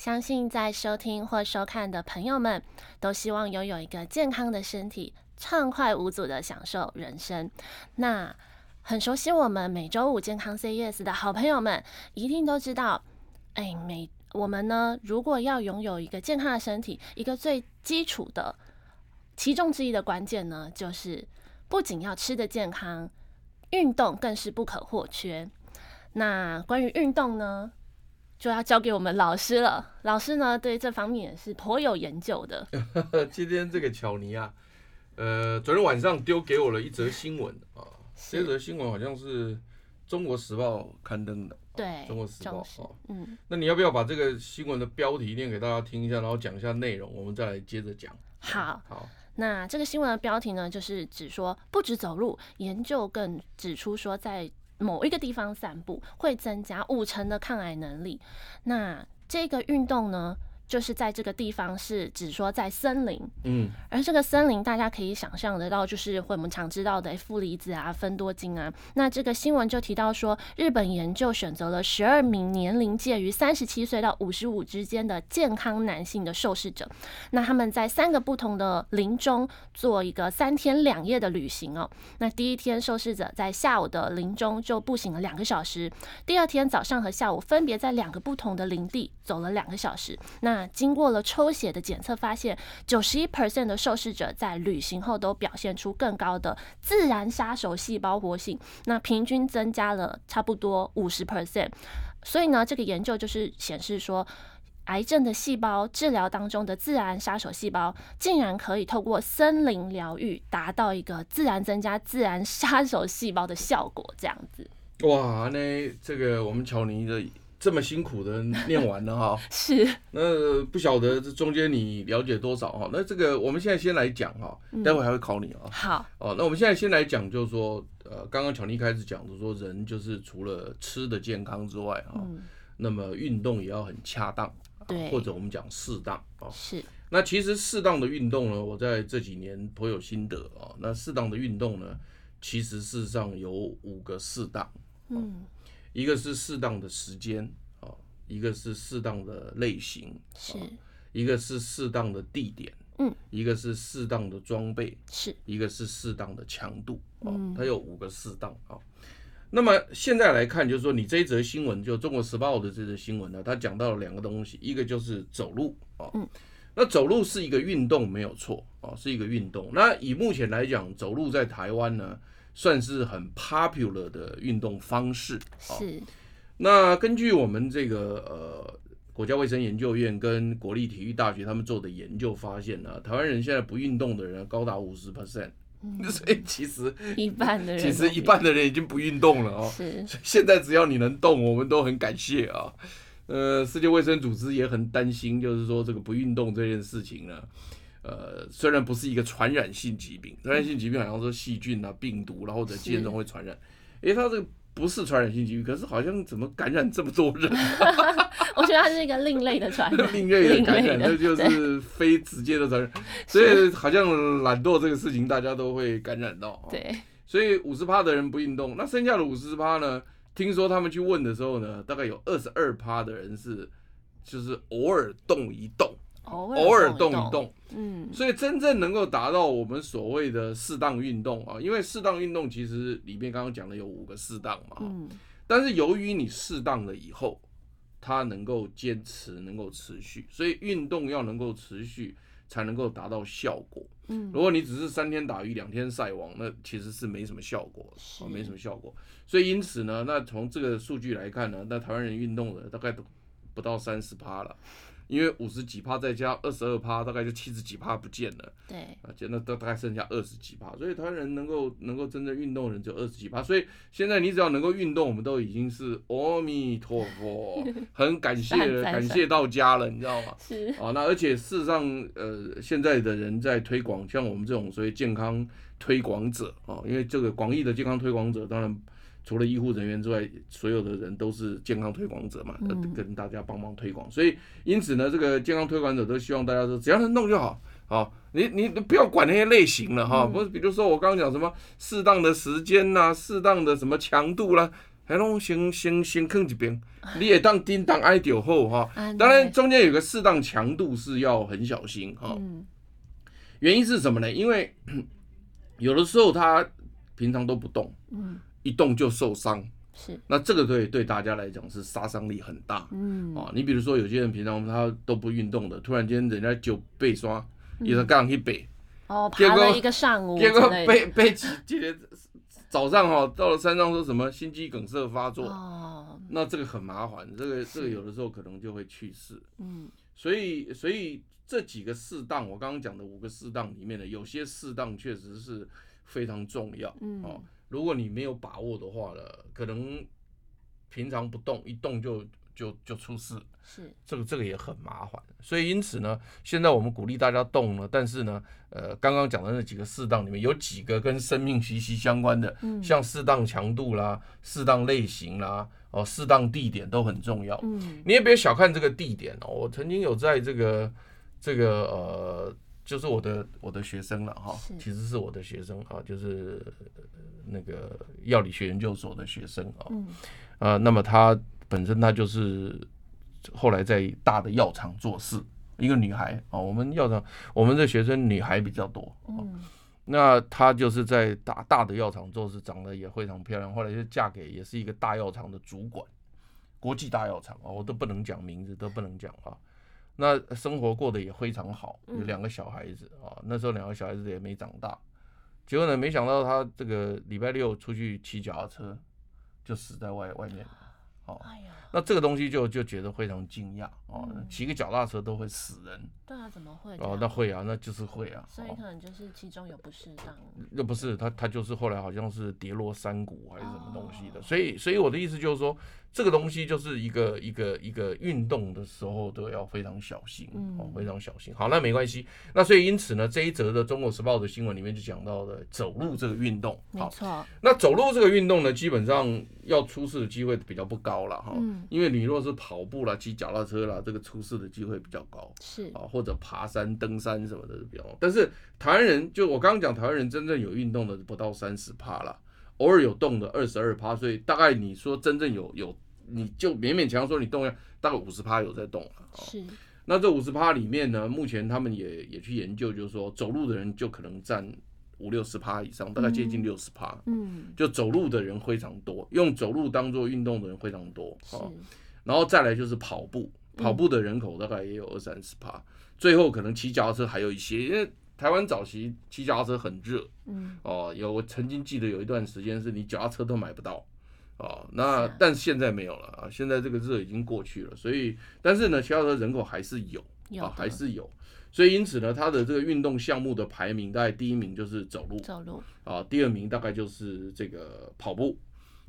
相信在收听或收看的朋友们，都希望拥有一个健康的身体，畅快无阻的享受人生。那很熟悉我们每周五健康 Say Yes 的好朋友们，一定都知道，哎，每我们呢，如果要拥有一个健康的身体，一个最基础的其中之一的关键呢，就是不仅要吃得健康，运动更是不可或缺。那关于运动呢，就要交给我们老师了。老师呢，对这方面也是颇有研究的。今天这个巧尼啊，呃，昨天晚上丢给我了一则新闻啊，这则新闻好像是《中国时报》刊登的。对，《中国时报》啊，嗯，那你要不要把这个新闻的标题念给大家听一下，然后讲一下内容，我们再来接着讲。好，好。那这个新闻的标题呢，就是指说，不止走路，研究更指出说，在某一个地方散步会增加五成的抗癌能力。那这个运动呢，就是在这个地方是指说在森林，嗯，而这个森林大家可以想象得到，就是会我们常知道的负离子啊、芬多精啊。那这个新闻就提到说，日本研究选择了十二名年龄介于三十七岁到五十五之间的健康男性的受试者，那他们在三个不同的林中做一个三天两夜的旅行哦。那第一天受试者在下午的林中就步行了两个小时，第二天早上和下午分别在两个不同的林地走了两个小时。那经过了抽血的检测，发现九十一 percent 的受试者在旅行后都表现出更高的自然杀手细胞活性，那平均增加了差不多五十 percent。所以呢，这个研究就是显示说，癌症的细胞治疗当中的自然杀手细胞，竟然可以透过森林疗愈，达到一个自然增加自然杀手细胞的效果。这样子，哇，那这个我们乔尼的。这么辛苦的念完了哈，是。那不晓得这中间你了解多少哈？那这个我们现在先来讲哈，待会还会考你啊。好。哦，那我们现在先来讲，就是说，呃，刚刚巧妮开始讲的说，人就是除了吃的健康之外哈，那么运动也要很恰当，对，或者我们讲适当啊。是。那其实适当的运动呢，我在这几年颇有心得啊。那适当的运动呢，其实事实上有五个适当。嗯。一个是适当的时间啊，一个是适当的类型，是，一个是适当的地点，嗯，一个是适当的装备，是，一个是适当的强度，嗯，它有五个适当啊。那么现在来看，就是说你这一则新闻，就《中国时报》的这则新闻呢，它讲到了两个东西，一个就是走路啊，嗯，那走路是一个运动没有错啊，是一个运动。那以目前来讲，走路在台湾呢，算是很 popular 的运动方式。是。那根据我们这个呃国家卫生研究院跟国立体育大学他们做的研究发现呢，台湾人现在不运动的人高达五十 percent。所以其实一半的人，其实一半的人已经不运动了哦。是。现在只要你能动，我们都很感谢啊。呃，世界卫生组织也很担心，就是说这个不运动这件事情呢。呃，虽然不是一个传染性疾病，传染性疾病好像说细菌啊、病毒，然后或者健中会传染。诶，它这个不是传染性疾病，可是好像怎么感染这么多人？我觉得它是一个另类的传染，另类的感染，这就是非直接的传染。所以好像懒惰这个事情，大家都会感染到。对，所以五十趴的人不运动，那剩下的五十趴呢？听说他们去问的时候呢，大概有二十二趴的人是，就是偶尔动一动。偶尔动一动，嗯，所以真正能够达到我们所谓的适当运动啊，因为适当运动其实里面刚刚讲的有五个适当嘛，嗯，但是由于你适当了以后，它能够坚持，能够持续，所以运动要能够持续才能够达到效果，嗯，如果你只是三天打鱼两天晒网，那其实是没什么效果的，没什么效果，所以因此呢，那从这个数据来看呢，那台湾人运动的大概都不到三十趴了。因为五十几趴再加二十二趴，大概就七十几趴不见了。对，啊，现在都大概剩下二十几趴，所以台湾人能够能够真正运动的人只有二十几趴，所以现在你只要能够运动，我们都已经是阿弥陀佛，很感谢了，感谢到家了，你知道吗？是啊，那而且事实上，呃，现在的人在推广，像我们这种所谓健康推广者啊，因为这个广义的健康推广者，当然。除了医护人员之外，所有的人都是健康推广者嘛，跟大家帮忙推广。所以，因此呢，这个健康推广者都希望大家说，只要能弄就好。好，你你不要管那些类型了哈。不是，比如说我刚刚讲什么适当的时间呐，适当的什么强度啦，还弄先先先坑一边，你也当叮当挨掉后哈。当然，中间有个适当强度是要很小心哈。原因是什么呢？因为 有的时候他平常都不动。一动就受伤，是。那这个对对大家来讲是杀伤力很大，嗯。啊，你比如说有些人平常他都不运动的，突然间人家就被刷，也是杠一背，哦，爬了一个上午，结果被被几几天早上哈到了山上说什么心肌梗塞发作，哦，那这个很麻烦，这个这个有的时候可能就会去世，嗯，所以所以这几个适当，我刚刚讲的五个适当里面的有些适当确实是非常重要，嗯。哦。如果你没有把握的话呢，可能平常不动，一动就就就出事。是，这个这个也很麻烦。所以因此呢，现在我们鼓励大家动了，但是呢，呃，刚刚讲的那几个适当里面有几个跟生命息息相关的，嗯，像适当强度啦、适当类型啦、哦，适当地点都很重要。嗯，你也别小看这个地点哦。我曾经有在这个这个呃。就是我的我的学生了哈，其实是我的学生啊，就是那个药理学研究所的学生啊，啊，那么她本身她就是后来在大的药厂做事，一个女孩啊，我们药厂我们的学生女孩比较多，嗯，那她就是在大大的药厂做事，长得也非常漂亮，后来就嫁给也是一个大药厂的主管，国际大药厂啊，我都不能讲名字，都不能讲啊。那生活过得也非常好，有两个小孩子啊。那时候两个小孩子也没长大，结果呢，没想到他这个礼拜六出去骑脚踏车，就死在外外面。哦，那这个东西就就觉得非常惊讶哦，骑个脚踏车都会死人。对啊，怎么会？哦，那会啊，那就是会啊。所以可能就是其中有不适当。那不是他，他就是后来好像是跌落山谷还是什么东西的。所以，所以我的意思就是说。这个东西就是一个一个一个运动的时候都要非常小心，哦，非常小心。好，那没关系。那所以因此呢，这一则的《中国时报》的新闻里面就讲到了走路这个运动。好，没错。那走路这个运动呢，基本上要出事的机会比较不高了哈，因为你若是跑步啦、骑脚踏车啦，这个出事的机会比较高。是啊，或者爬山、登山什么的比较。但是台湾人，就我刚刚讲，台湾人真正有运动的不到三十趴了。偶尔有动的二十二趴，所以大概你说真正有有，你就勉勉强说你动一下，大概五十趴有在动了。是，那这五十趴里面呢，目前他们也也去研究，就是说走路的人就可能占五六十趴以上，大概接近六十趴。嗯，就走路的人非常多，用走路当做运动的人非常多。是，然后再来就是跑步，跑步的人口大概也有二三十趴，最后可能骑脚踏车还有一些，因为。台湾早期骑脚踏车很热，嗯，哦，有我曾经记得有一段时间是你脚踏车都买不到，哦，那但是现在没有了啊，现在这个热已经过去了，所以但是呢，骑脚踏车人口还是有，啊，还是有，所以因此呢，它的这个运动项目的排名，大概第一名就是走路，走路，啊，第二名大概就是这个跑步，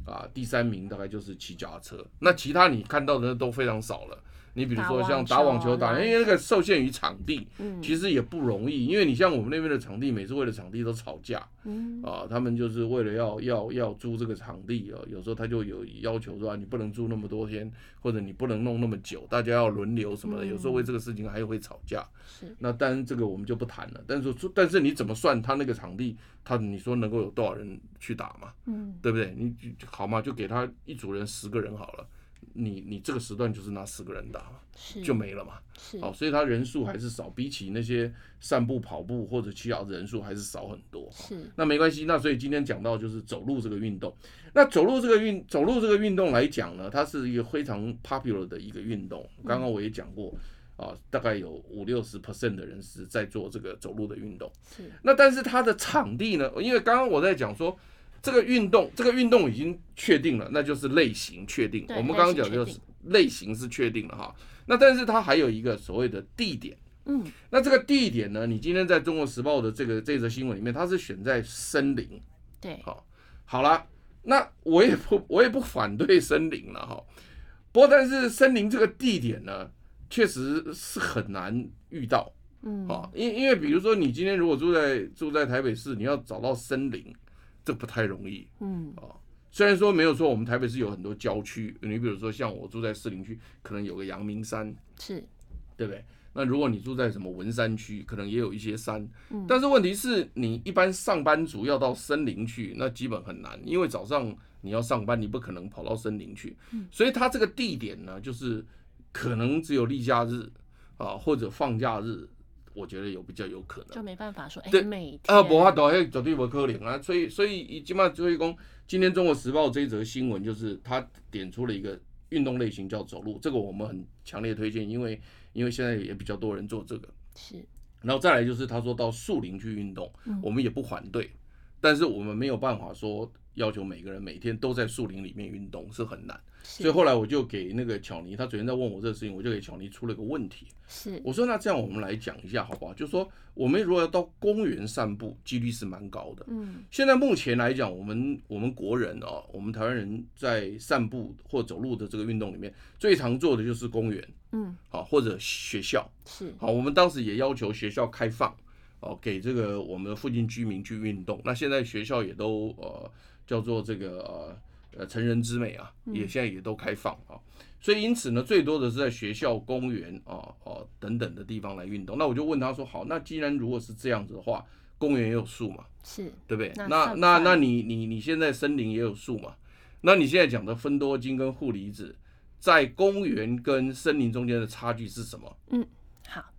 啊，第三名大概就是骑脚踏车，那其他你看到的都非常少了。你比如说像打网球打，因为那个受限于场地，其实也不容易。因为你像我们那边的场地，每次为了场地都吵架，啊，他们就是为了要要要租这个场地啊，有时候他就有要求说你不能租那么多天，或者你不能弄那么久，大家要轮流什么的。有时候为这个事情还会吵架。是，那当然这个我们就不谈了。但是，但是你怎么算他那个场地，他你说能够有多少人去打嘛？嗯，对不对？你好嘛，就给他一组人十个人好了。你你这个时段就是拿四个人打嘛，就没了嘛。好，所以他人数还是少，比起那些散步、跑步或者骑脚的人数还是少很多。是，那没关系。那所以今天讲到就是走路这个运动。那走路这个运走路这个运动来讲呢，它是一个非常 popular 的一个运动。刚刚我也讲过啊，大概有五六十 percent 的人是在做这个走路的运动。是，那但是它的场地呢？因为刚刚我在讲说。这个运动，这个运动已经确定了，那就是类型确定。我们刚刚讲就是类型是确定了哈。那但是它还有一个所谓的地点，嗯，那这个地点呢，你今天在中国时报的这个这则新闻里面，它是选在森林，对，好，好了，那我也不我也不反对森林了哈。不过但是森林这个地点呢，确实是很难遇到。嗯，啊，因因为比如说你今天如果住在住在台北市，你要找到森林，这不太容易。嗯，啊，虽然说没有说我们台北市有很多郊区，你比如说像我住在士林区，可能有个阳明山，是，对不对？那如果你住在什么文山区，可能也有一些山。嗯，但是问题是你一般上班族要到森林去，那基本很难，因为早上你要上班，你不可能跑到森林去。嗯，所以它这个地点呢，就是可能只有例假日啊，或者放假日。我觉得有比较有可能，就没办法说，哎、对，欸、每啊，无法度，迄绝对无可能啊。所以，所以，起码就会讲，今天《中国时报》这一则新闻，就是他点出了一个运动类型叫走路，这个我们很强烈推荐，因为因为现在也比较多人做这个。是，然后再来就是他说到树林去运动，我们也不反对，但是我们没有办法说要求每个人每天都在树林里面运动，是很难。所以后来我就给那个巧妮，他昨天在问我这个事情，我就给巧妮出了个问题。是，我说那这样我们来讲一下好不好？就是说我们如果要到公园散步，几率是蛮高的。嗯，现在目前来讲，我们我们国人哦，我们台湾人在散步或走路的这个运动里面，最常做的就是公园。嗯，好，或者学校。是，好，我们当时也要求学校开放哦，给这个我们附近居民去运动。那现在学校也都呃叫做这个呃。呃，成人之美啊，也现在也都开放啊，所以因此呢，最多的是在学校、公园啊、哦等等的地方来运动。那我就问他说：好，那既然如果是这样子的话，公园也有树嘛，是对不对？那那那，那你你你现在森林也有树嘛？那你现在讲的芬多精跟负离子，在公园跟森林中间的差距是什么？嗯。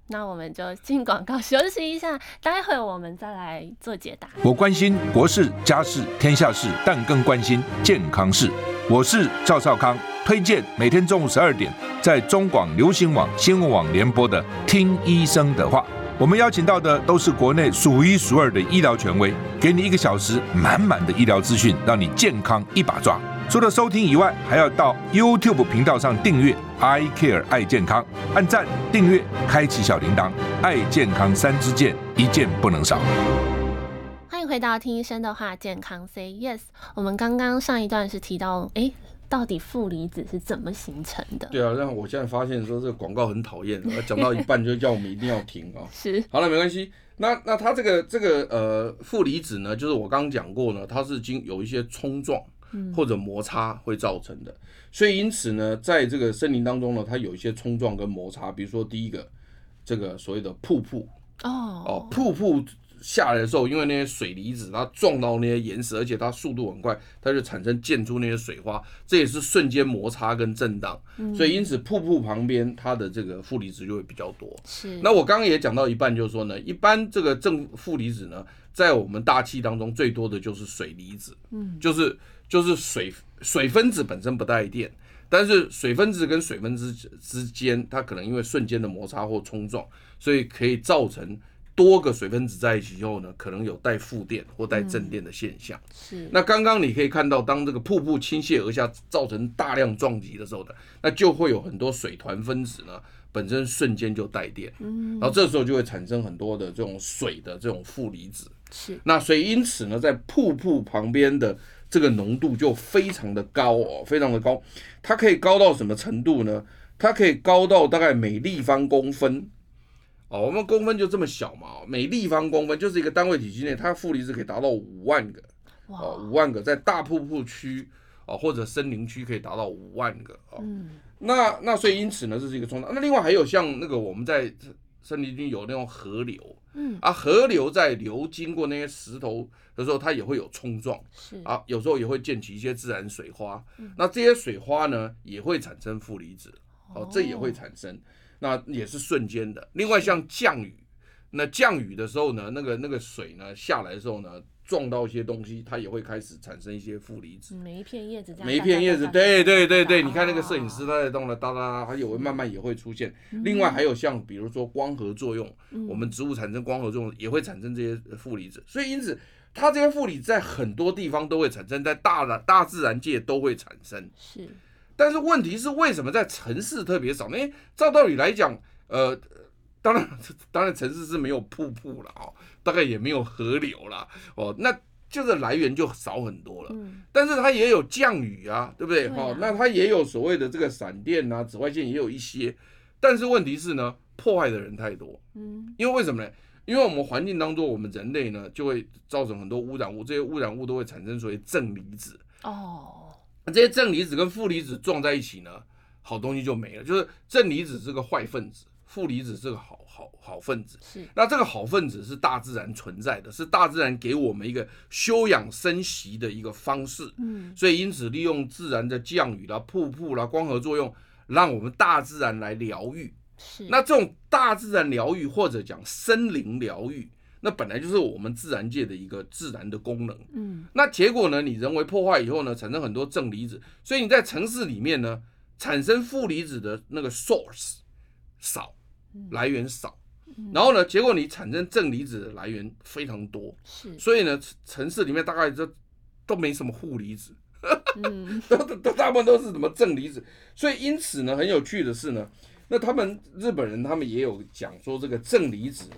那我们就进广告休息一下，待会我们再来做解答。我关心国事、家事、天下事，但更关心健康事。我是赵少康，推荐每天中午十二点在中广流行网、新闻网联播的《听医生的话》。我们邀请到的都是国内数一数二的医疗权威，给你一个小时满满的医疗资讯，让你健康一把抓。除了收听以外，还要到 YouTube 频道上订阅 I Care 爱健康，按赞、订阅、开启小铃铛，爱健康三支箭，一件不能少。欢迎回到听医生的话，健康 Say Yes。我们刚刚上一段是提到，哎，到底负离子是怎么形成的？对啊，让我现在发现说这个广告很讨厌，讲到一半就叫我们一定要停啊。是，好了，没关系。那那它这个这个呃负离子呢，就是我刚刚讲过呢，它是经有一些冲撞。或者摩擦会造成的，所以因此呢，在这个森林当中呢，它有一些冲撞跟摩擦，比如说第一个，这个所谓的瀑布哦。哦，瀑布下来的时候，因为那些水离子它撞到那些岩石，而且它速度很快，它就产生溅出那些水花，这也是瞬间摩擦跟震荡，所以因此瀑布旁边它的这个负离子就会比较多。是，那我刚刚也讲到一半，就是说呢，一般这个正负离子呢，在我们大气当中最多的就是水离子，嗯，就是。就是水水分子本身不带电，但是水分子跟水分子之间，它可能因为瞬间的摩擦或冲撞，所以可以造成多个水分子在一起以后呢，可能有带负电或带正电的现象。是。那刚刚你可以看到，当这个瀑布倾泻而下，造成大量撞击的时候呢，那就会有很多水团分子呢，本身瞬间就带电。嗯。然后这时候就会产生很多的这种水的这种负离子。是。那所以因此呢，在瀑布旁边的。这个浓度就非常的高哦，非常的高，它可以高到什么程度呢？它可以高到大概每立方公分哦，我们公分就这么小嘛，每立方公分就是一个单位体积内，它负离子可以达到五万个哦，五万个在大瀑布区哦或者森林区可以达到五万个哦。嗯，那那所以因此呢，这是一个冲突。那另外还有像那个我们在森林军有那种河流，嗯。啊，河流在流经过那些石头。的时候它也会有冲撞，是。啊，有时候也会溅起一些自然水花，嗯、那这些水花呢也会产生负离子，哦，这也会产生，那也是瞬间的。另外像降雨，那降雨的时候呢，那个那个水呢下来的时候呢，撞到一些东西，它也会开始产生一些负离子。每一片叶子，每一片叶子，对对对对，你看那个摄影师他在动了，哒哒，它也会慢慢也会出现。另外还有像比如说光合作用，我们植物产生光合作用也会产生这些负离子，所以因此。它这些负离子在很多地方都会产生，在大的大自然界都会产生。是，但是问题是为什么在城市特别少呢？因为照道理来讲，呃，当然当然城市是没有瀑布了哦，大概也没有河流了哦，那这个来源就少很多了。嗯，但是它也有降雨啊，对不对？哦，那它也有所谓的这个闪电啊，紫外线也有一些，但是问题是呢，破坏的人太多。嗯，因为为什么呢？因为我们环境当中，我们人类呢就会造成很多污染物，这些污染物都会产生所谓正离子。哦，这些正离子跟负离子撞在一起呢，好东西就没了。就是正离子是个坏分子，负离子是个好好好分子。是，那这个好分子是大自然存在的，是大自然给我们一个休养生息的一个方式。嗯，所以因此利用自然的降雨啦、瀑布啦、光合作用，让我们大自然来疗愈。是，那这种大自然疗愈或者讲森林疗愈，那本来就是我们自然界的一个自然的功能。嗯，那结果呢，你人为破坏以后呢，产生很多正离子，所以你在城市里面呢，产生负离子的那个 source 少，来源少，然后呢，结果你产生正离子的来源非常多。是，所以呢，城市里面大概就都没什么负离子，都都大部分都是什么正离子。所以因此呢，很有趣的是呢。那他们日本人他们也有讲说，这个正离子呢，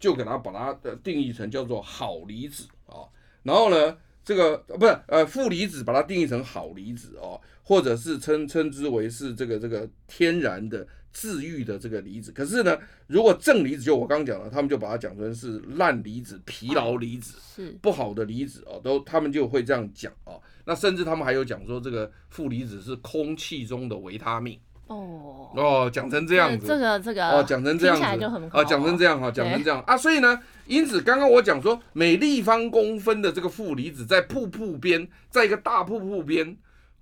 就给它把它的定义成叫做好离子啊，然后呢，这个不是呃负离子把它定义成好离子哦，或者是称称之为是这个这个天然的治愈的这个离子。可是呢，如果正离子就我刚刚讲了，他们就把它讲成是烂离子、疲劳离子，是不好的离子哦，都他们就会这样讲哦。那甚至他们还有讲说，这个负离子是空气中的维他命。哦哦，讲成这样子，这个这个哦，讲成这样子，啊，讲成这样哈，讲成这样啊，所以呢，因此刚刚我讲说，每立方公分的这个负离子在瀑布边，在一个大瀑布边，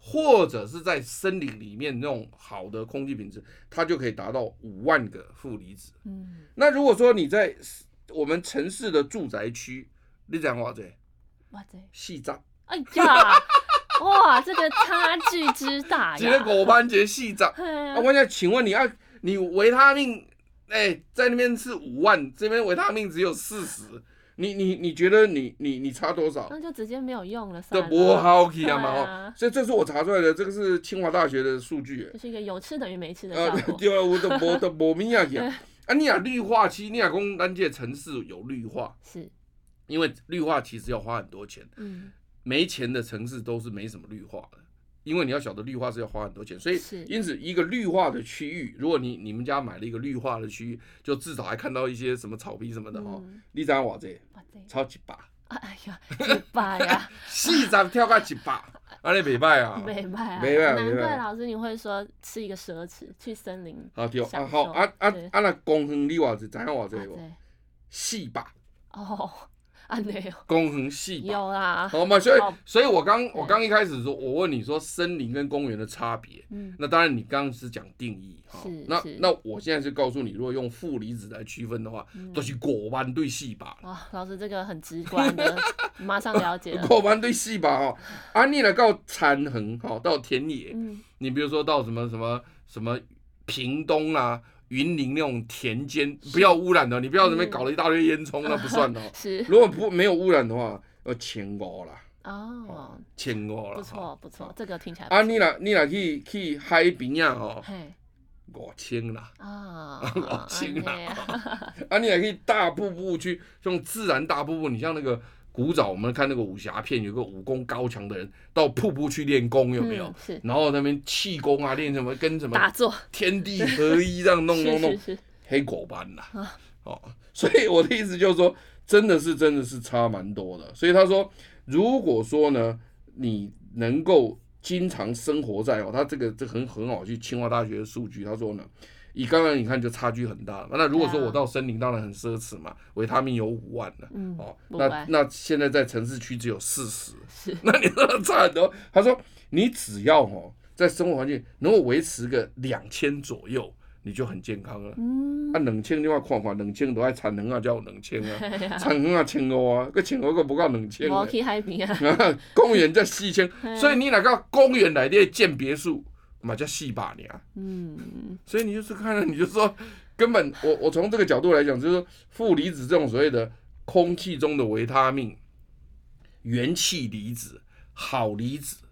或者是在森林里面那种好的空气品质，它就可以达到五万个负离子。嗯，那如果说你在我们城市的住宅区，你讲哇这，哇这，细杂，哎呀。哇，这个差距之大呀！几个狗班杰细长 啊！我想请问你啊，你维他命哎、欸，在那边是五万，这边维他命只有四十，你你你觉得你你你差多少？那就直接没有用了，这不好奇啊嘛！哦，所以这是我查出来的，这个是清华大学的数据。这是一个有吃等于没吃的效果。啊，对啊，我都我都无明啊 啊，你啊绿化期，你啊讲咱这城市有绿化，是因为绿化其实要花很多钱。嗯。没钱的城市都是没什么绿化的，因为你要晓得绿化是要花很多钱，所以因此一个绿化的区域，如果你你们家买了一个绿化的区域，就至少还看到一些什么草皮什么的哦。你知道我这？超级棒，哎呀，一百呀，四十跳个一百，啊你没卖啊？没卖啊！难怪老师你会说是一个奢侈，去森林啊对啊好啊啊啊那公园你话是怎样话这个？四百。哦。公园系有啦，好嘛，所以，所以我刚我刚一开始说，我问你说森林跟公园的差别，嗯，那当然你刚刚是讲定义哈，那那我现在是告诉你，如果用负离子来区分的话，都是果湾对细把。哇，老师这个很直观的，马上了解了。果湾对细把哈，啊，你来到残横哈，到田野，你比如说到什么什么什么屏东啊。云林那种田间不要污染的，你不要那边搞了一大堆烟囱，那 不算的。是，如果不没有污染的话，要千五啦。哦，千五啦。不错不错，这个听起来。啊，你来你来去去海边呀？哦，五千啦。啊，五千啦。啊，你来去大瀑布去，这种自然大瀑布，你像那个。古早我们看那个武侠片，有个武功高强的人到瀑布去练功，有没有？嗯、是。然后那边气功啊，练什么跟什么打坐，天地合一这样弄 弄弄，黑狗班呐。啊、哦，所以我的意思就是说，真的是真的是差蛮多的。所以他说，如果说呢，你能够经常生活在哦，他这个这很很好去清华大学的数据，他说呢。以刚刚你看就差距很大了，那如果说我到森林当然很奢侈嘛，维他命有五万了，哦，那那现在在城市区只有四十，那你说差很多。他说你只要哦在生活环境能够维持个两千左右，你就很健康了。嗯，啊两千你话看看，两千都爱产能啊，叫两千 啊，产能啊千五啊，个千五个不够两千。我去海边啊，公园才四千，所以你那个公园来的建别墅。嘛叫细把年，嗯，所以你就是看了，你就说根本我我从这个角度来讲，就是说负离子这种所谓的空气中的维他命，元气离子、好离子，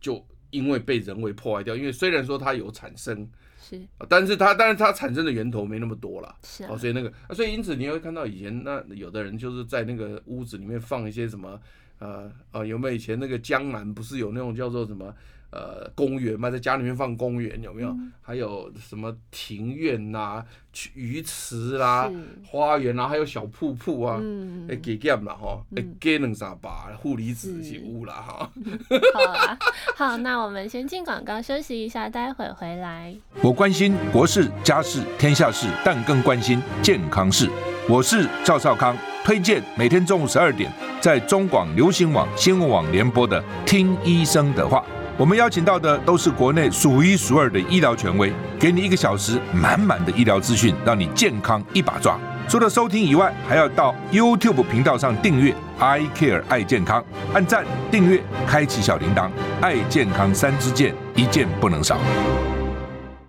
就因为被人为破坏掉。因为虽然说它有产生，是，但是它但是它产生的源头没那么多了，是啊，哦，所以那个，所以因此你会看到以前那有的人就是在那个屋子里面放一些什么，呃呃，有没有以前那个江南不是有那种叫做什么？呃，公园嘛，在家里面放公园有没有？嗯、还有什么庭院呐、啊、鱼池啦、啊、花园啊，还有小瀑布啊，哎，给减了哈，哎，给两三把负离子是有了哈。好啊，好，那我们先进广告休息一下，待会回来。我关心国事、家事、天下事，但更关心健康事。我是赵少康，推荐每天中午十二点在中广流行网、新闻网联播的《听医生的话》。我们邀请到的都是国内数一数二的医疗权威，给你一个小时满满的医疗资讯，让你健康一把抓。除了收听以外，还要到 YouTube 频道上订阅 “I Care 爱健康”，按赞、订阅、开启小铃铛，爱健康三支箭，一件不能少。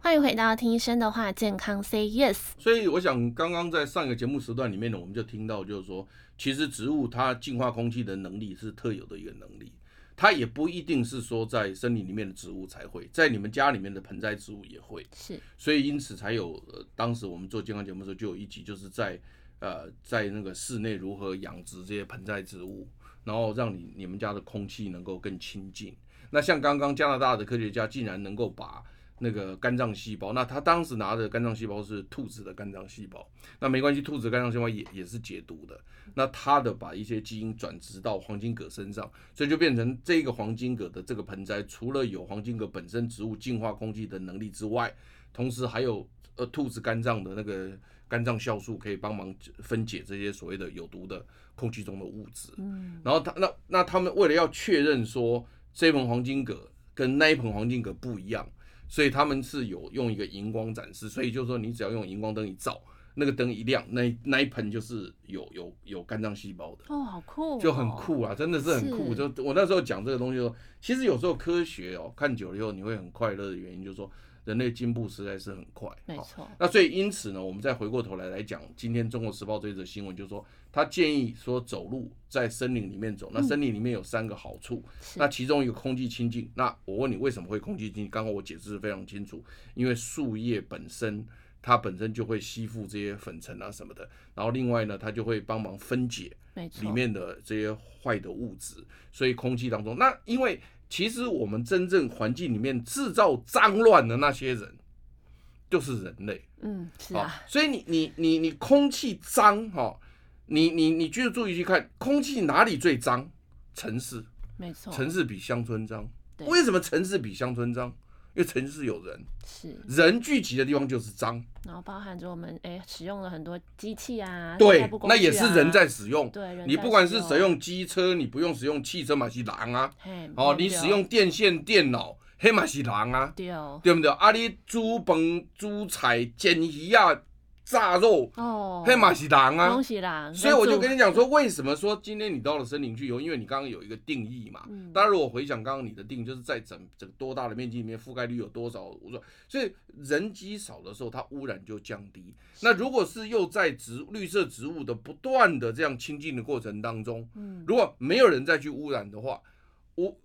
欢迎回到听医生的话，健康 Say Yes。所以我想，刚刚在上一个节目时段里面呢，我们就听到，就是说，其实植物它净化空气的能力是特有的一个能力。它也不一定是说在森林里面的植物才会，在你们家里面的盆栽植物也会，是，所以因此才有，呃，当时我们做健康节目的时候就有一集，就是在，呃，在那个室内如何养殖这些盆栽植物，然后让你你们家的空气能够更清净。那像刚刚加拿大的科学家竟然能够把那个肝脏细胞，那他当时拿的肝脏细胞是兔子的肝脏细胞，那没关系，兔子肝脏细胞也也是解毒的。那他的把一些基因转植到黄金葛身上，所以就变成这个黄金葛的这个盆栽，除了有黄金葛本身植物净化空气的能力之外，同时还有呃兔子肝脏的那个肝脏酵素可以帮忙分解这些所谓的有毒的空气中的物质。嗯，然后他那那他们为了要确认说这盆黄金葛跟那一盆黄金葛不一样。所以他们是有用一个荧光展示，所以就是说你只要用荧光灯一照，那个灯一亮，那那一盆就是有有有肝脏细胞的哦，好酷，就很酷啊，真的是很酷。就我那时候讲这个东西说，其实有时候科学哦，看久了以后你会很快乐的原因就是说。人类进步实在是很快，没错。那所以因此呢，我们再回过头来来讲，今天《中国时报》这则新闻，就是说他建议说走路在森林里面走。那森林里面有三个好处，那其中一个空气清净。那我问你为什么会空气清净？刚刚我解释是非常清楚，因为树叶本身它本身就会吸附这些粉尘啊什么的，然后另外呢，它就会帮忙分解里面的这些坏的物质，所以空气当中那因为。其实我们真正环境里面制造脏乱的那些人，就是人类。嗯，是啊。所以你你你你空气脏哈，你你你就注意去看空气哪里最脏？城市，没错。城市比乡村脏。为什么城市比乡村脏？因为城市有人，是人聚集的地方就是脏，然后包含着我们哎、欸、使用了很多机器啊，对，啊、那也是人在使用。对，你不管是使用机车，你不用使用汽车嘛是狼啊，哦，你使用电线电脑，黑嘛是狼啊，对，对不对？啊，你煮饭煮菜煎鱼啊。炸肉哦，黑马喜糖啊，所以我就跟你讲说，为什么说今天你到了森林去游，因为你刚刚有一个定义嘛。嗯当然，如果回想刚刚你的定义，就是在整整多大的面积里面覆盖率有多少？我说，所以人机少的时候，它污染就降低。那如果是又在植绿色植物的不断的这样清净的过程当中，嗯如果没有人再去污染的话，污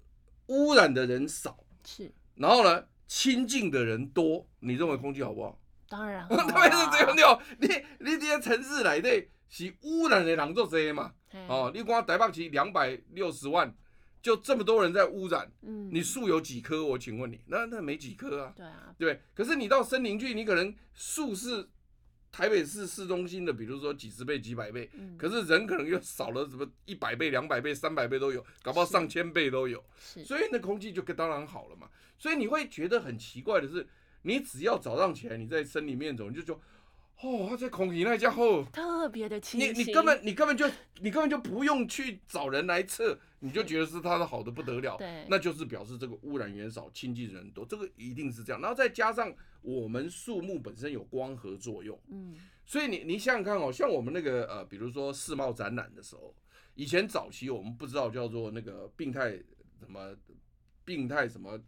污染的人少是，然后呢，清净的人多，你认为空气好不好？当然，特别是这样的，你你这些城市来的，是污染的人做这些嘛？哦，你光台北市两百六十万，就这么多人在污染，嗯，你树有几棵？我请问你，那那没几棵啊？对啊，对。可是你到森林去，你可能树是台北市市中心的，比如说几十倍、几百倍，嗯，可是人可能又少了什么一百倍、两百倍、三百倍都有，搞不好上千倍都有。是，所以那空气就当然好了嘛。所以你会觉得很奇怪的是。你只要早上起来，你在森林里面走，你就说，哦，他在空气那家伙特别的清新。你你根本你根本就你根本就不用去找人来测，你就觉得是他的好的不得了。对，那就是表示这个污染源少，亲近人多，这个一定是这样。然后再加上我们树木本身有光合作用，嗯，所以你你想想看哦，像我们那个呃，比如说世贸展览的时候，以前早期我们不知道叫做那个病态什么病态什么。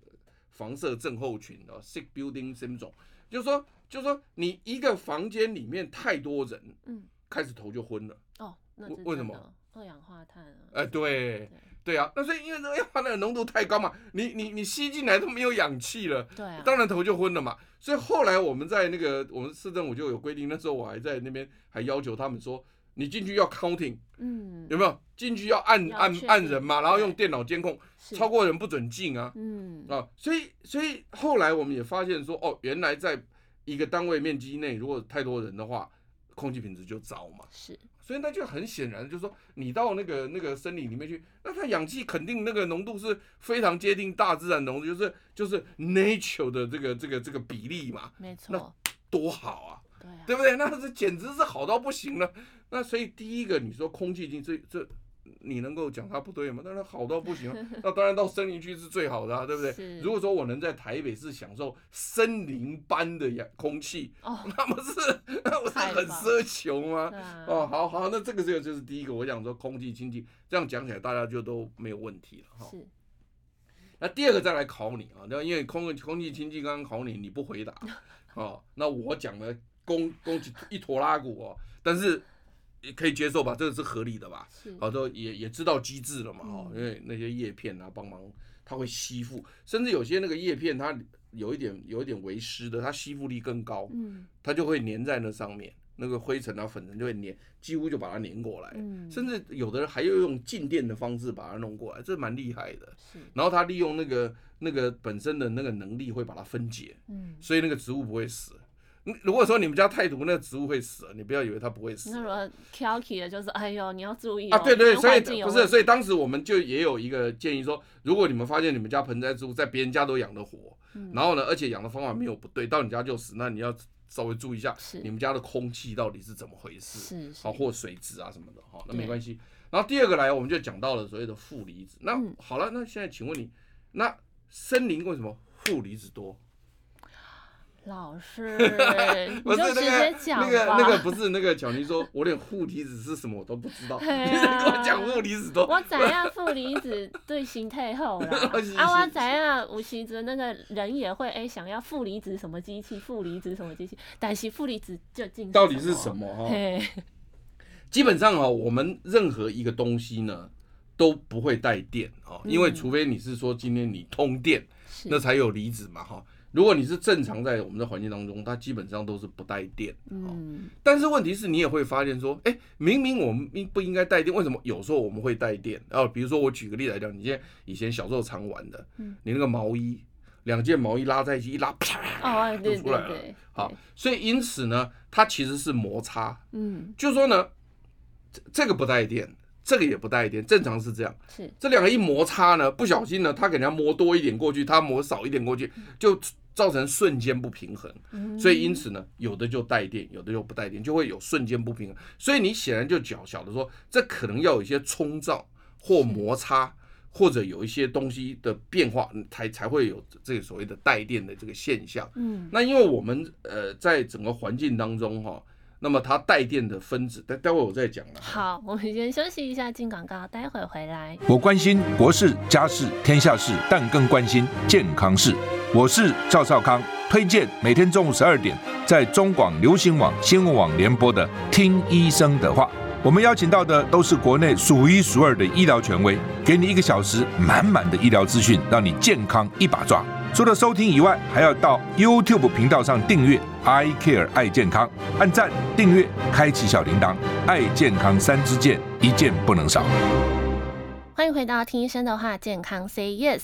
房舍症候群哦，sick building syndrome，就是说，就是说，你一个房间里面太多人，嗯，开始头就昏了。哦，为为什么？二氧化碳啊。哎，对，对啊，那所以因为二氧化碳的浓度太高嘛，你你你吸进来都没有氧气了，对啊，当然头就昏了嘛。所以后来我们在那个我们市政府就有规定，那时候我还在那边还要求他们说，你进去要 counting，嗯，有没有进去要按按按人嘛，然后用电脑监控，超过人不准进啊，嗯啊，所以所以后来我们也发现说，哦，原来在一个单位面积内，如果太多人的话，空气品质就糟嘛，是。所以那就很显然，就是说你到那个那个森林里面去，那它氧气肯定那个浓度是非常接近大自然浓度，就是就是 nature 的这个这个这个比例嘛。没错。那多好啊，对啊，对不对？那是简直是好到不行了。那所以第一个你说空气净这这。你能够讲它不对吗？当然好到不行，那当然到森林区是最好的啊，对不对？如果说我能在台北市享受森林般的氧空气，哦，那不是那不是很奢求吗？啊、哦，好好，那这个这个就是第一个，我想说空气清净，这样讲起来大家就都没有问题了哈。是。那第二个再来考你啊，那因为空空气清净刚刚考你，你不回答，哦，那我讲的公公一坨拉鼓哦，但是。也可以接受吧，这个是合理的吧？好，都也也知道机制了嘛，哈、嗯，因为那些叶片啊，帮忙它会吸附，甚至有些那个叶片它有一点有一点微湿的，它吸附力更高，嗯，它就会粘在那上面，那个灰尘啊粉尘就会粘，几乎就把它粘过来，嗯，甚至有的人还要用静电的方式把它弄过来，这蛮厉害的，是，然后它利用那个那个本身的那个能力会把它分解，嗯，所以那个植物不会死。如果说你们家太毒，那个植物会死，你不要以为它不会死。那如果挑剔的就是，哎呦，你要注意、哦、啊！对对，所以不是，所以当时我们就也有一个建议说，如果你们发现你们家盆栽植物在别人家都养得活，嗯、然后呢，而且养的方法没有不对，到你家就死，那你要稍微注意一下，你们家的空气到底是怎么回事，是好或水质啊什么的，好，那没关系。然后第二个来，我们就讲到了所谓的负离子。那、嗯、好了，那现在请问你，那森林为什么负离子多？老师，你就直接讲。那个那个 不是那个巧妮说，我连负离子是什么我都不知道。你跟我讲负离子都。我知影负离子对形态好啦。啊，我知影有时阵那个人也会哎想要负离子什么机器，负离子什么机器，但是负离子究竟到底是什么哈？基本上哦，我们任何一个东西呢都不会带电哦，因为除非你是说今天你通电，那才有离子嘛哈。如果你是正常在我们的环境当中，它基本上都是不带电。嗯。但是问题是你也会发现说，哎，明明我们应不应该带电？为什么有时候我们会带电？然后比如说我举个例来讲，你现在以前小时候常玩的，你那个毛衣，两件毛衣拉在一起一拉，啪，就出来了。好，所以因此呢，它其实是摩擦。嗯。就是说呢，这个不带电。这个也不带电，正常是这样。是这两个一摩擦呢，不小心呢，他给人家磨多一点过去，他磨少一点过去，就造成瞬间不平衡。嗯、所以因此呢，有的就带电，有的就不带电，就会有瞬间不平衡。所以你显然就较小的说，这可能要有一些冲撞或摩擦，或者有一些东西的变化，才才会有这个所谓的带电的这个现象。嗯，那因为我们呃在整个环境当中哈、哦。那么它带电的分子，待待会我再讲了。好，我们先休息一下，进广告，待会回来。我关心国事、家事、天下事，但更关心健康事。我是赵少康，推荐每天中午十二点在中广流行网、新闻网联播的《听医生的话》。我们邀请到的都是国内数一数二的医疗权威，给你一个小时满满的医疗资讯，让你健康一把抓。除了收听以外，还要到 YouTube 频道上订阅 I Care 爱健康，按赞、订阅、开启小铃铛，爱健康三支箭，一件不能少。欢迎回到听医生的话，健康 Say Yes。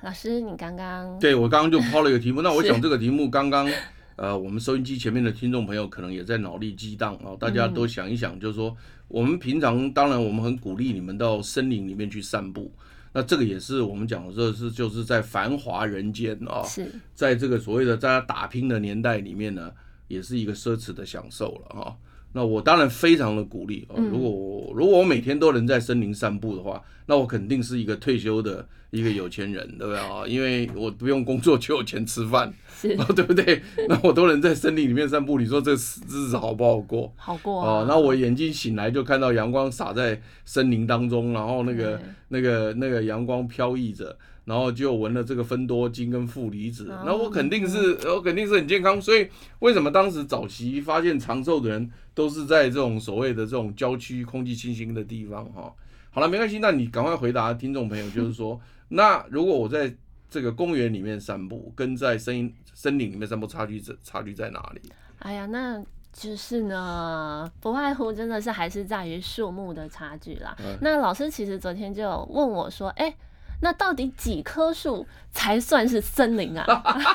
老师，你刚刚对我刚刚就抛了一个题目，那我想这个题目刚刚呃，我们收音机前面的听众朋友可能也在脑力激荡啊，大家都想一想，就是说我们平常当然我们很鼓励你们到森林里面去散步。那这个也是我们讲的，这是就是在繁华人间啊，是在这个所谓的在打拼的年代里面呢，也是一个奢侈的享受了哈。那我当然非常的鼓励啊，如果我如果我每天都能在森林散步的话，那我肯定是一个退休的一个有钱人，对不对啊？因为我不用工作就有钱吃饭，是，对不对？那我都能在森林里面散步，你说这日子好不好过？好过啊。那我眼睛醒来就看到阳光洒在森林当中，然后那个那个那个阳光飘逸着。然后就闻了这个芬多精跟负离子，哦、那我肯定是，我肯定是很健康。所以为什么当时早期发现长寿的人都是在这种所谓的这种郊区、空气清新的地方？哈，好了，没关系，那你赶快回答听众朋友，就是说，那如果我在这个公园里面散步，跟在森森林里面散步差距在差距在哪里？哎呀，那。就是呢，不外乎真的是还是在于树木的差距啦。嗯、那老师其实昨天就问我说：“哎、欸，那到底几棵树才算是森林啊？”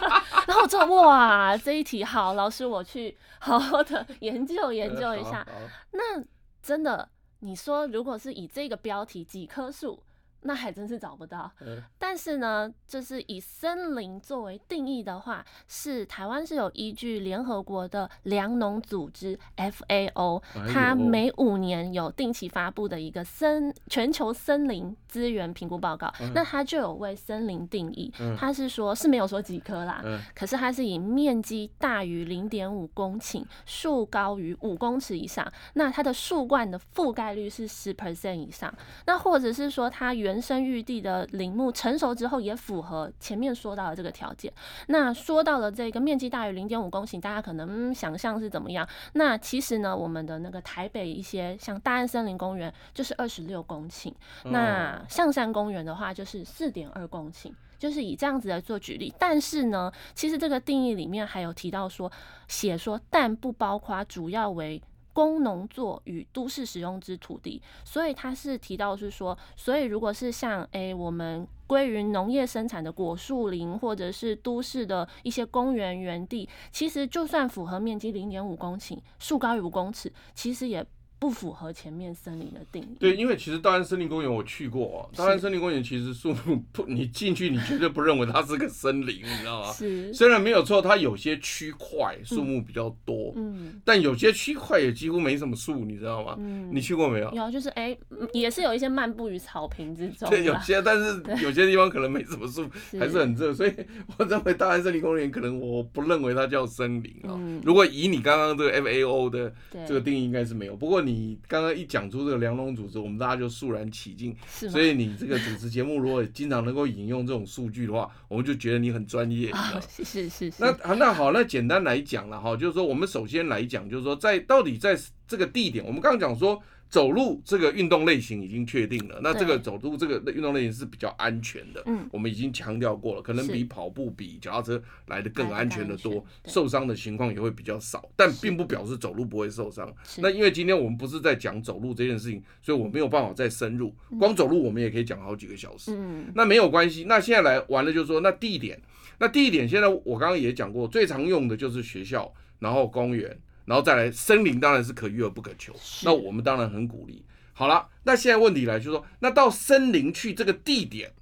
然后我就哇，这一题好，老师我去好好的研究研究一下。那真的，你说如果是以这个标题几棵树？那还真是找不到，但是呢，就是以森林作为定义的话，是台湾是有依据联合国的粮农组织 FAO，它每五年有定期发布的一个森全球森林资源评估报告，那它就有为森林定义，它是说是没有说几棵啦，可是它是以面积大于零点五公顷，树高于五公尺以上，那它的树冠的覆盖率是十 percent 以上，那或者是说它原原生育地的林木成熟之后，也符合前面说到的这个条件。那说到了这个面积大于零点五公顷，大家可能、嗯、想象是怎么样？那其实呢，我们的那个台北一些像大安森林公园就是二十六公顷，那象山公园的话就是四点二公顷，就是以这样子来做举例。但是呢，其实这个定义里面还有提到说，写说但不包括主要为。工农作与都市使用之土地，所以他是提到是说，所以如果是像诶、我们归于农业生产的果树林，或者是都市的一些公园园地，其实就算符合面积零点五公顷，树高于五公尺，其实也。不符合前面森林的定义。对，因为其实大安森林公园我去过哦，大安森林公园其实树木不，你进去你绝对不认为它是个森林，你知道吗？是。虽然没有错，它有些区块树木比较多，嗯，但有些区块也几乎没什么树，你知道吗？嗯。你去过没有？有，就是哎，也是有一些漫步于草坪之中。对，有些，但是 有些地方可能没什么树，还是很热，所以我认为大安森林公园可能我不认为它叫森林啊。如果以你刚刚这个 FAO 的这个定义，应该是没有。不过。你刚刚一讲出这个梁龙组织，我们大家就肃然起敬。是？所以你这个主持节目如果经常能够引用这种数据的话，我们就觉得你很专业。哦，是是是。那那好，那简单来讲了哈，就是说我们首先来讲，就是说在到底在这个地点，我们刚刚讲说。走路这个运动类型已经确定了，那这个走路这个运动类型是比较安全的。嗯，我们已经强调过了，可能比跑步、比脚踏车来的更安全的多，受伤的情况也会比较少。但并不表示走路不会受伤。那因为今天我们不是在讲走路这件事情，所以我没有办法再深入。光走路我们也可以讲好几个小时。嗯，那没有关系。那现在来完了，就是说那地点，那地点现在我刚刚也讲过，最常用的就是学校，然后公园。然后再来，森林当然是可遇而不可求，那我们当然很鼓励。好了，那现在问题来就是说，那到森林去这个地点，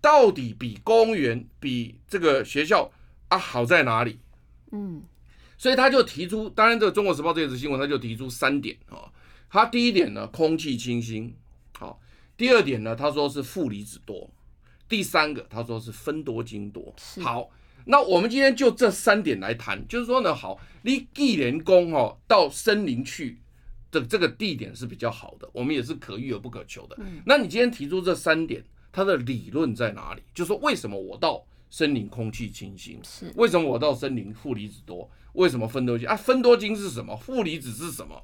到底比公园、比这个学校啊好在哪里？嗯，所以他就提出，当然这个《中国时报》这则新闻他就提出三点啊。他第一点呢，空气清新，好；第二点呢，他说是负离子多；第三个，他说是分多精多。好。那我们今天就这三点来谈，就是说呢，好，你既然宫哦，到森林去的这个地点是比较好的，我们也是可遇而不可求的。那你今天提出这三点，它的理论在哪里？就是说，为什么我到森林空气清新？是为什么我到森林负离子多？为什么分多精啊？分多精是什么？负离子是什么？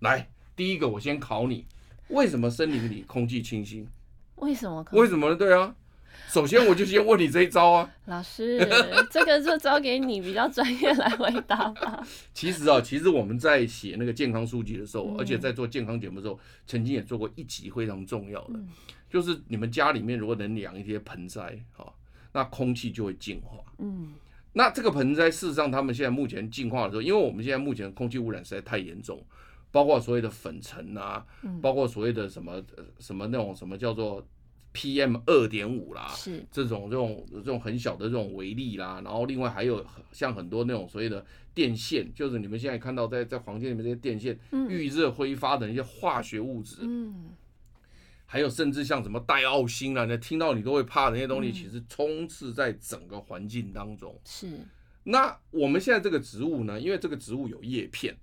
来，第一个我先考你，为什么森林里空气清新？为什么？为什么呢？对啊。首先，我就先问你这一招啊，老师，这个就交给你比较专业来回答吧。其实啊，其实我们在写那个健康书籍的时候，而且在做健康节目的时候，曾经也做过一集非常重要的，就是你们家里面如果能养一些盆栽，哈，那空气就会净化。嗯，那这个盆栽事实上，他们现在目前净化的时候，因为我们现在目前空气污染实在太严重，包括所谓的粉尘啊，包括所谓的什么什么那种什么叫做。PM 二点五啦，是。这种这种这种很小的这种微粒啦，然后另外还有像很多那种所谓的电线，就是你们现在看到在在房间里面这些电线预热挥发的那些化学物质，嗯，还有甚至像什么戴奥辛啊，那听到你都会怕的那些东西，其实充斥在整个环境当中。是，那我们现在这个植物呢，因为这个植物有叶片，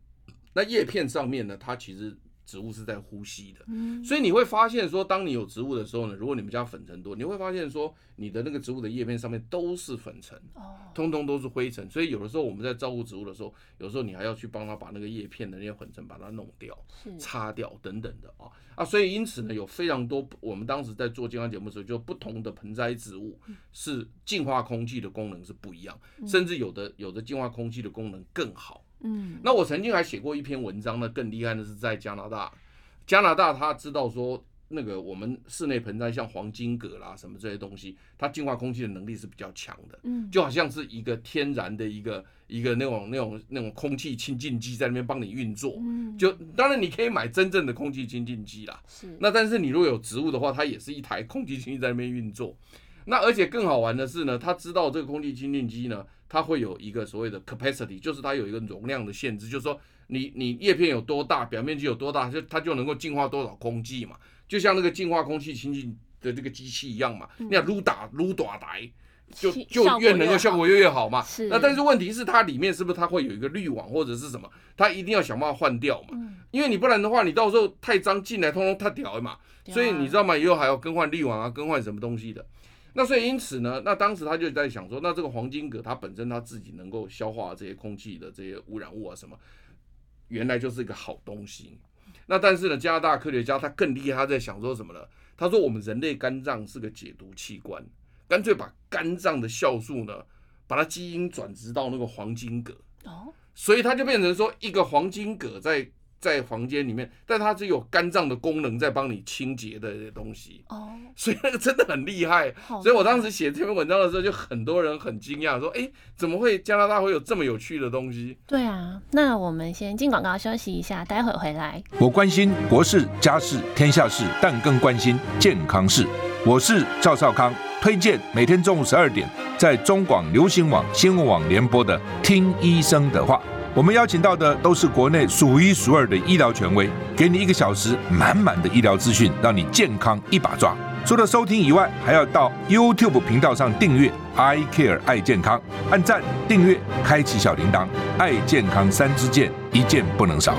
那叶片上面呢，它其实植物是在呼吸的，所以你会发现说，当你有植物的时候呢，如果你们家粉尘多，你会发现说，你的那个植物的叶片上面都是粉尘，通通都是灰尘。所以有的时候我们在照顾植物的时候，有时候你还要去帮它把那个叶片的那些粉尘把它弄掉、擦掉等等的啊啊。所以因此呢，有非常多我们当时在做健康节目的时候，就不同的盆栽植物是净化空气的功能是不一样，甚至有的有的净化空气的功能更好。嗯，那我曾经还写过一篇文章呢，更厉害的是在加拿大，加拿大他知道说那个我们室内盆栽像黄金葛啦什么这些东西，它净化空气的能力是比较强的，嗯，就好像是一个天然的一个一个那种那种那种空气清净机在那边帮你运作，嗯，就当然你可以买真正的空气清净机啦，是，那但是你如果有植物的话，它也是一台空气清净机在那边运作，那而且更好玩的是呢，他知道这个空气清净机呢。它会有一个所谓的 capacity，就是它有一个容量的限制，就是说你你叶片有多大，表面积有多大，就它就能够净化多少空气嘛，就像那个净化空气清净的这个机器一样嘛。你要撸打撸打来，就就越能够效果越越好嘛。那但是问题是它里面是不是它会有一个滤网或者是什么？它一定要想办法换掉嘛，因为你不然的话，你到时候太脏进来通通塌掉了嘛。所以你知道吗？以后还要更换滤网啊，更换什么东西的。那所以因此呢，那当时他就在想说，那这个黄金葛它本身它自己能够消化这些空气的这些污染物啊什么，原来就是一个好东西。那但是呢，加拿大科学家他更厉害，他在想说什么呢？他说我们人类肝脏是个解毒器官，干脆把肝脏的酵素呢，把它基因转植到那个黄金葛。哦，所以它就变成说一个黄金葛在。在房间里面，但它只有肝脏的功能在帮你清洁的东西哦，所以那个真的很厉害。所以我当时写这篇文章的时候，就很多人很惊讶，说：“哎，怎么会加拿大会有这么有趣的东西？”对啊，那我们先进广告休息一下，待会回来。我关心国事、家事、天下事，但更关心健康事。我是赵少康，推荐每天中午十二点在中广流行网、新闻网联播的《听医生的话》。我们邀请到的都是国内数一数二的医疗权威，给你一个小时满满的医疗资讯，让你健康一把抓。除了收听以外，还要到 YouTube 频道上订阅 “I Care 爱健康”，按赞、订阅、开启小铃铛，爱健康三支箭，一件不能少。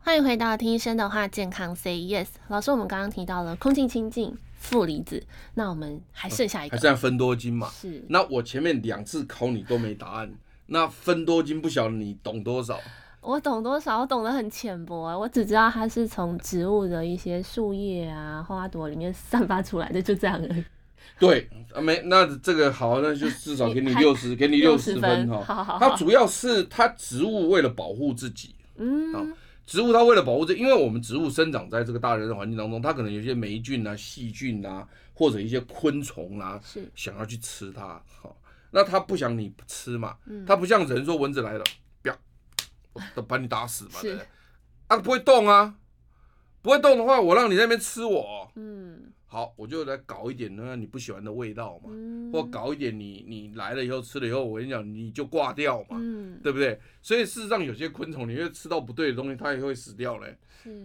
欢迎回到听医生的话，健康 Say Yes。老师，我们刚刚提到了空气清净、负离子，那我们还剩下一个，还剩下分多精嘛？是。那我前面两次考你都没答案。那分多精不晓得你懂多少？我懂多少？我懂得很浅薄啊，我只知道它是从植物的一些树叶啊、花朵里面散发出来的，就这样而已。对，没那这个好，那就至少给你六十，给你六十分哈。好好好。它主要是它植物为了保护自己，嗯，植物它为了保护自己，因为我们植物生长在这个大自然环境当中，它可能有些霉菌啊、细菌啊，或者一些昆虫啊，是想要去吃它，好。那它不想你吃嘛？它不像人说蚊子来了，不要，都把你打死嘛，对不对？啊，不会动啊，不会动的话，我让你在那边吃我。嗯，好，我就来搞一点呢你不喜欢的味道嘛，或搞一点你你来了以后吃了以后，我跟你讲你就挂掉嘛，对不对？所以事实上有些昆虫，你会吃到不对的东西，它也会死掉嘞。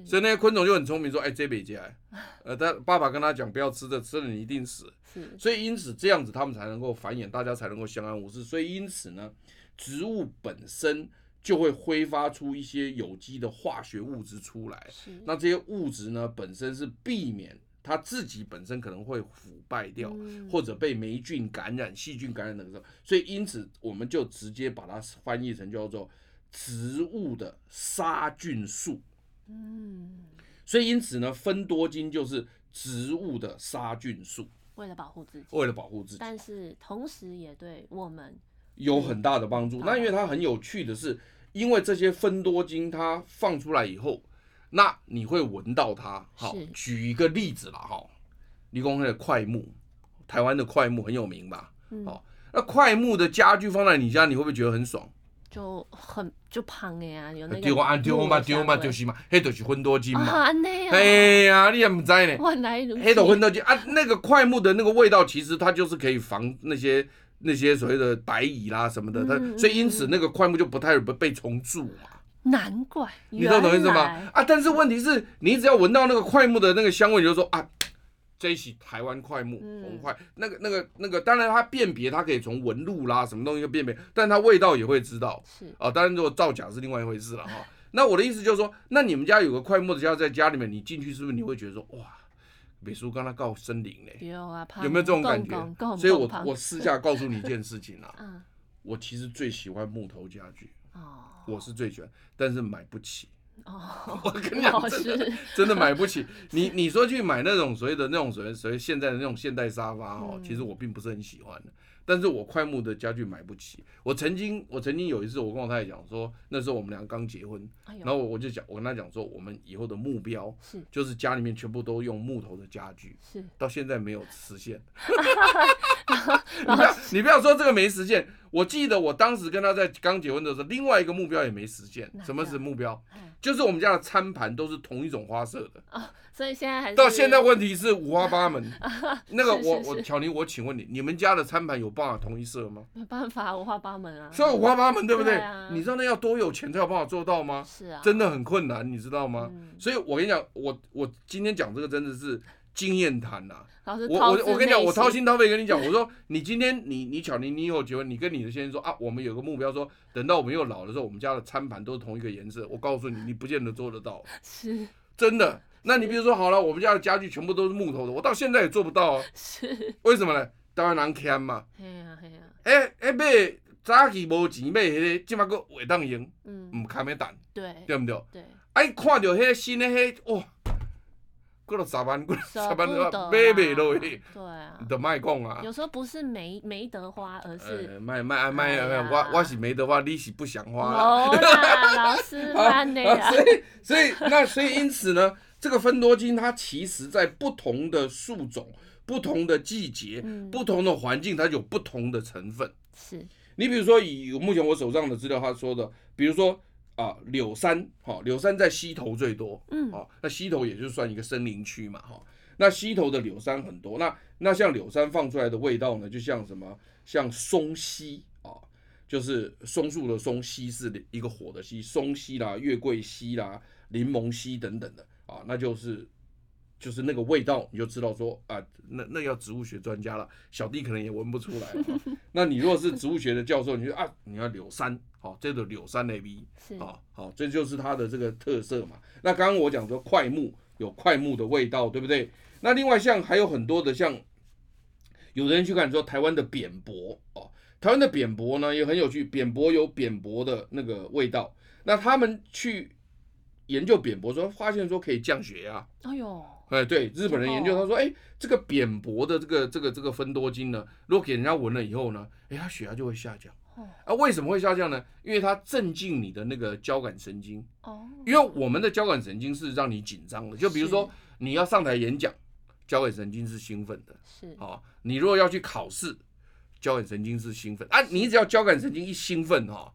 所以那些昆虫就很聪明，说：“哎，这别进来。”呃，他爸爸跟他讲不要吃的，吃了你一定死。所以因此这样子，他们才能够繁衍，大家才能够相安无事。所以因此呢，植物本身就会挥发出一些有机的化学物质出来。那这些物质呢，本身是避免它自己本身可能会腐败掉，或者被霉菌感染、细菌感染等等。所以因此，我们就直接把它翻译成叫做植物的杀菌素。嗯，所以因此呢，芬多精就是植物的杀菌素。为了保护自己，为了保护自己，但是同时也对我们有很大的帮助。那因为它很有趣的是，因为这些芬多精它放出来以后，那你会闻到它。好，举一个例子啦，哈，理工科的快木，台湾的快木很有名吧？好，那快木的家具放在你家，你会不会觉得很爽？就很就胖的呀，有那个丢啊丢嘛丢嘛就是嘛，黑都是芬多金嘛。啊，哎呀，你也不知呢。原来黑都芬多金啊，那个块木的那个味道，其实它就是可以防那些那些所谓的白蚁啦什么的，它所以因此那个块木就不太不被虫蛀嘛。难怪，你知道什么意思吗？啊，但是问题是你只要闻到那个块木的那个香味，你就说啊。这一起台湾桧木红桧，那个那个那个，当然它辨别它可以从纹路啦什么东西辨别，但它味道也会知道。是啊，当然如果造假是另外一回事了哈。那我的意思就是说，那你们家有个快木的家在家里面，你进去是不是你会觉得说，哇，美叔刚才告森林嘞？有啊，有没有这种感觉？所以我我私下告诉你一件事情啊，嗯，我其实最喜欢木头家具，哦，我是最喜欢，但是买不起。哦，我跟你讲，真的 真的买不起。你你说去买那种所谓的那种所谓所谓现在的那种现代沙发哦，其实我并不是很喜欢的。但是我快木的家具买不起。我曾经，我曾经有一次，我跟我太太讲说，那时候我们俩刚结婚，然后我我就讲，我跟她讲说，我们以后的目标是，就是家里面全部都用木头的家具，是，到现在没有实现。你不要，你不要说这个没实现。我记得我当时跟他在刚结婚的时候，另外一个目标也没实现。什么是目标？就是我们家的餐盘都是同一种花色的。所以现在还是到现在问题是五花八门。那个我我巧妮，我请问你，你们家的餐盘有办法同一色吗？没办法，五花八门啊。所以五花八门，对不对？你知道那要多有钱才有办法做到吗？是啊，真的很困难，你知道吗？所以我跟你讲，我我今天讲这个真的是经验谈呐。我我我跟你讲，我掏心掏肺跟你讲，我说你今天你你巧妮，你以后结婚，你跟你的先生说啊，我们有个目标，说等到我们又老的时候，我们家的餐盘都是同一个颜色。我告诉你，你不见得做得到。是，真的。那你比如说好了，我们家的家具全部都是木头的，我到现在也做不到啊。是，为什么呢？当然难看嘛。嘿呀嘿呀。哎哎买早起无钱买迄个，即马个会当用，嗯，唔卡咩蛋，对，对不对？对。哎，看到迄个新的迄哇，过了十万，过了十万的话买不落去。对啊。你都卖讲啊。有时候不是没没得花，而是卖卖卖卖，我我是没得花，你是不想花。哦啦，老师班的 呀。所以所以那所以因此呢。这个芬多金，它其实在不同的树种、不同的季节、嗯、不同的环境，它有不同的成分。是你比如说，以目前我手上的资料，他说的，比如说啊，柳杉，哈，柳杉在溪头最多，嗯，啊，那溪头也就算一个森林区嘛，哈，那溪头的柳杉很多，那那像柳杉放出来的味道呢，就像什么，像松溪啊，就是松树的松，溪是一个火的溪，松溪啦、月桂溪啦、柠檬溪等等的。啊，那就是就是那个味道，你就知道说啊，那那要植物学专家了，小弟可能也闻不出来。那你如果是植物学的教授，你就啊，你要柳杉，好，这个柳杉 A V，好好，这就是它的这个特色嘛。那刚刚我讲说快木有快木的味道，对不对？那另外像还有很多的像，有的人去看说台湾的扁柏哦，台湾的扁柏呢也很有趣，扁柏有扁柏的那个味道，那他们去。研究扁柏说，发现说可以降血压。哎呦，哎，对，日本人研究他说，哎，这个扁柏的这个这个这个芬多精呢，如果给人家闻了以后呢，哎，他血压就会下降。啊，为什么会下降呢？因为它镇静你的那个交感神经。哦。因为我们的交感神经是让你紧张的，就比如说你要上台演讲，交感神经是兴奋的。是。哦，你如果要去考试，交感神经是兴奋。啊，你只要交感神经一兴奋哈，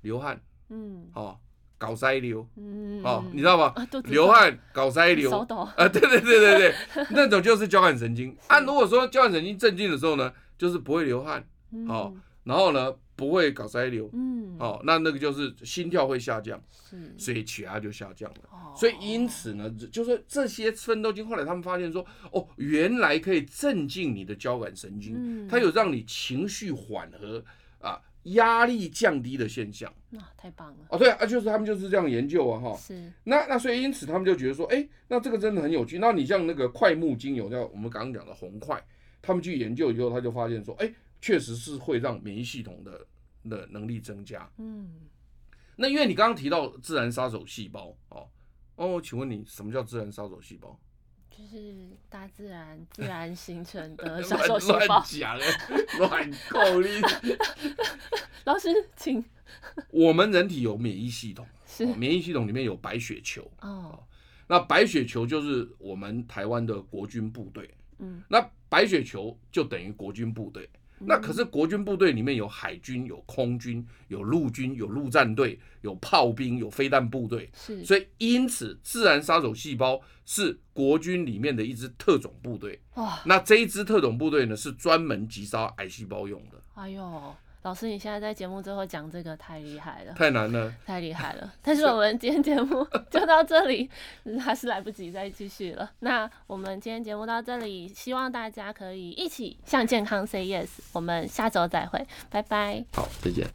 流汗。嗯。哦。搞塞流，嗯，哦，你知道吗？啊、流汗搞塞流，啊，对对对对对，那种就是交感神经。按、啊、如果说交感神经镇静的时候呢，就是不会流汗，嗯、哦，然后呢不会搞塞流，嗯，哦，那那个就是心跳会下降，是，所以血压就下降了。哦、所以因此呢，就是这些奋斗精，后来他们发现说，哦，原来可以镇静你的交感神经，嗯、它有让你情绪缓和啊。压力降低的现象，那、啊、太棒了哦！对啊，就是他们就是这样研究啊，哈。是。那那所以因此他们就觉得说，哎、欸，那这个真的很有趣。那你像那个快木精油，叫我们刚刚讲的红快，他们去研究以后，他就发现说，哎、欸，确实是会让免疫系统的的能力增加。嗯。那因为你刚刚提到自然杀手细胞哦哦，请问你什么叫自然杀手细胞？就是大自然自然形成的杀手细胞。乱讲，乱扣你。老师，请。我们人体有免疫系统，是免疫系统里面有白血球。哦。那白血球就是我们台湾的国军部队。嗯。那白血球就等于国军部队。那可是国军部队里面有海军、有空军、有陆军、有陆战队、有炮兵、有飞弹部队，是，所以因此自然杀手细胞是国军里面的一支特种部队。哇，那这一支特种部队呢，是专门击杀癌细胞用的。哎呦。老师，你现在在节目最后讲这个太厉害了，太难了，太厉害了。但是我们今天节目 就到这里，还是来不及再继续了。那我们今天节目到这里，希望大家可以一起向健康 say yes。我们下周再会，拜拜。好，再见。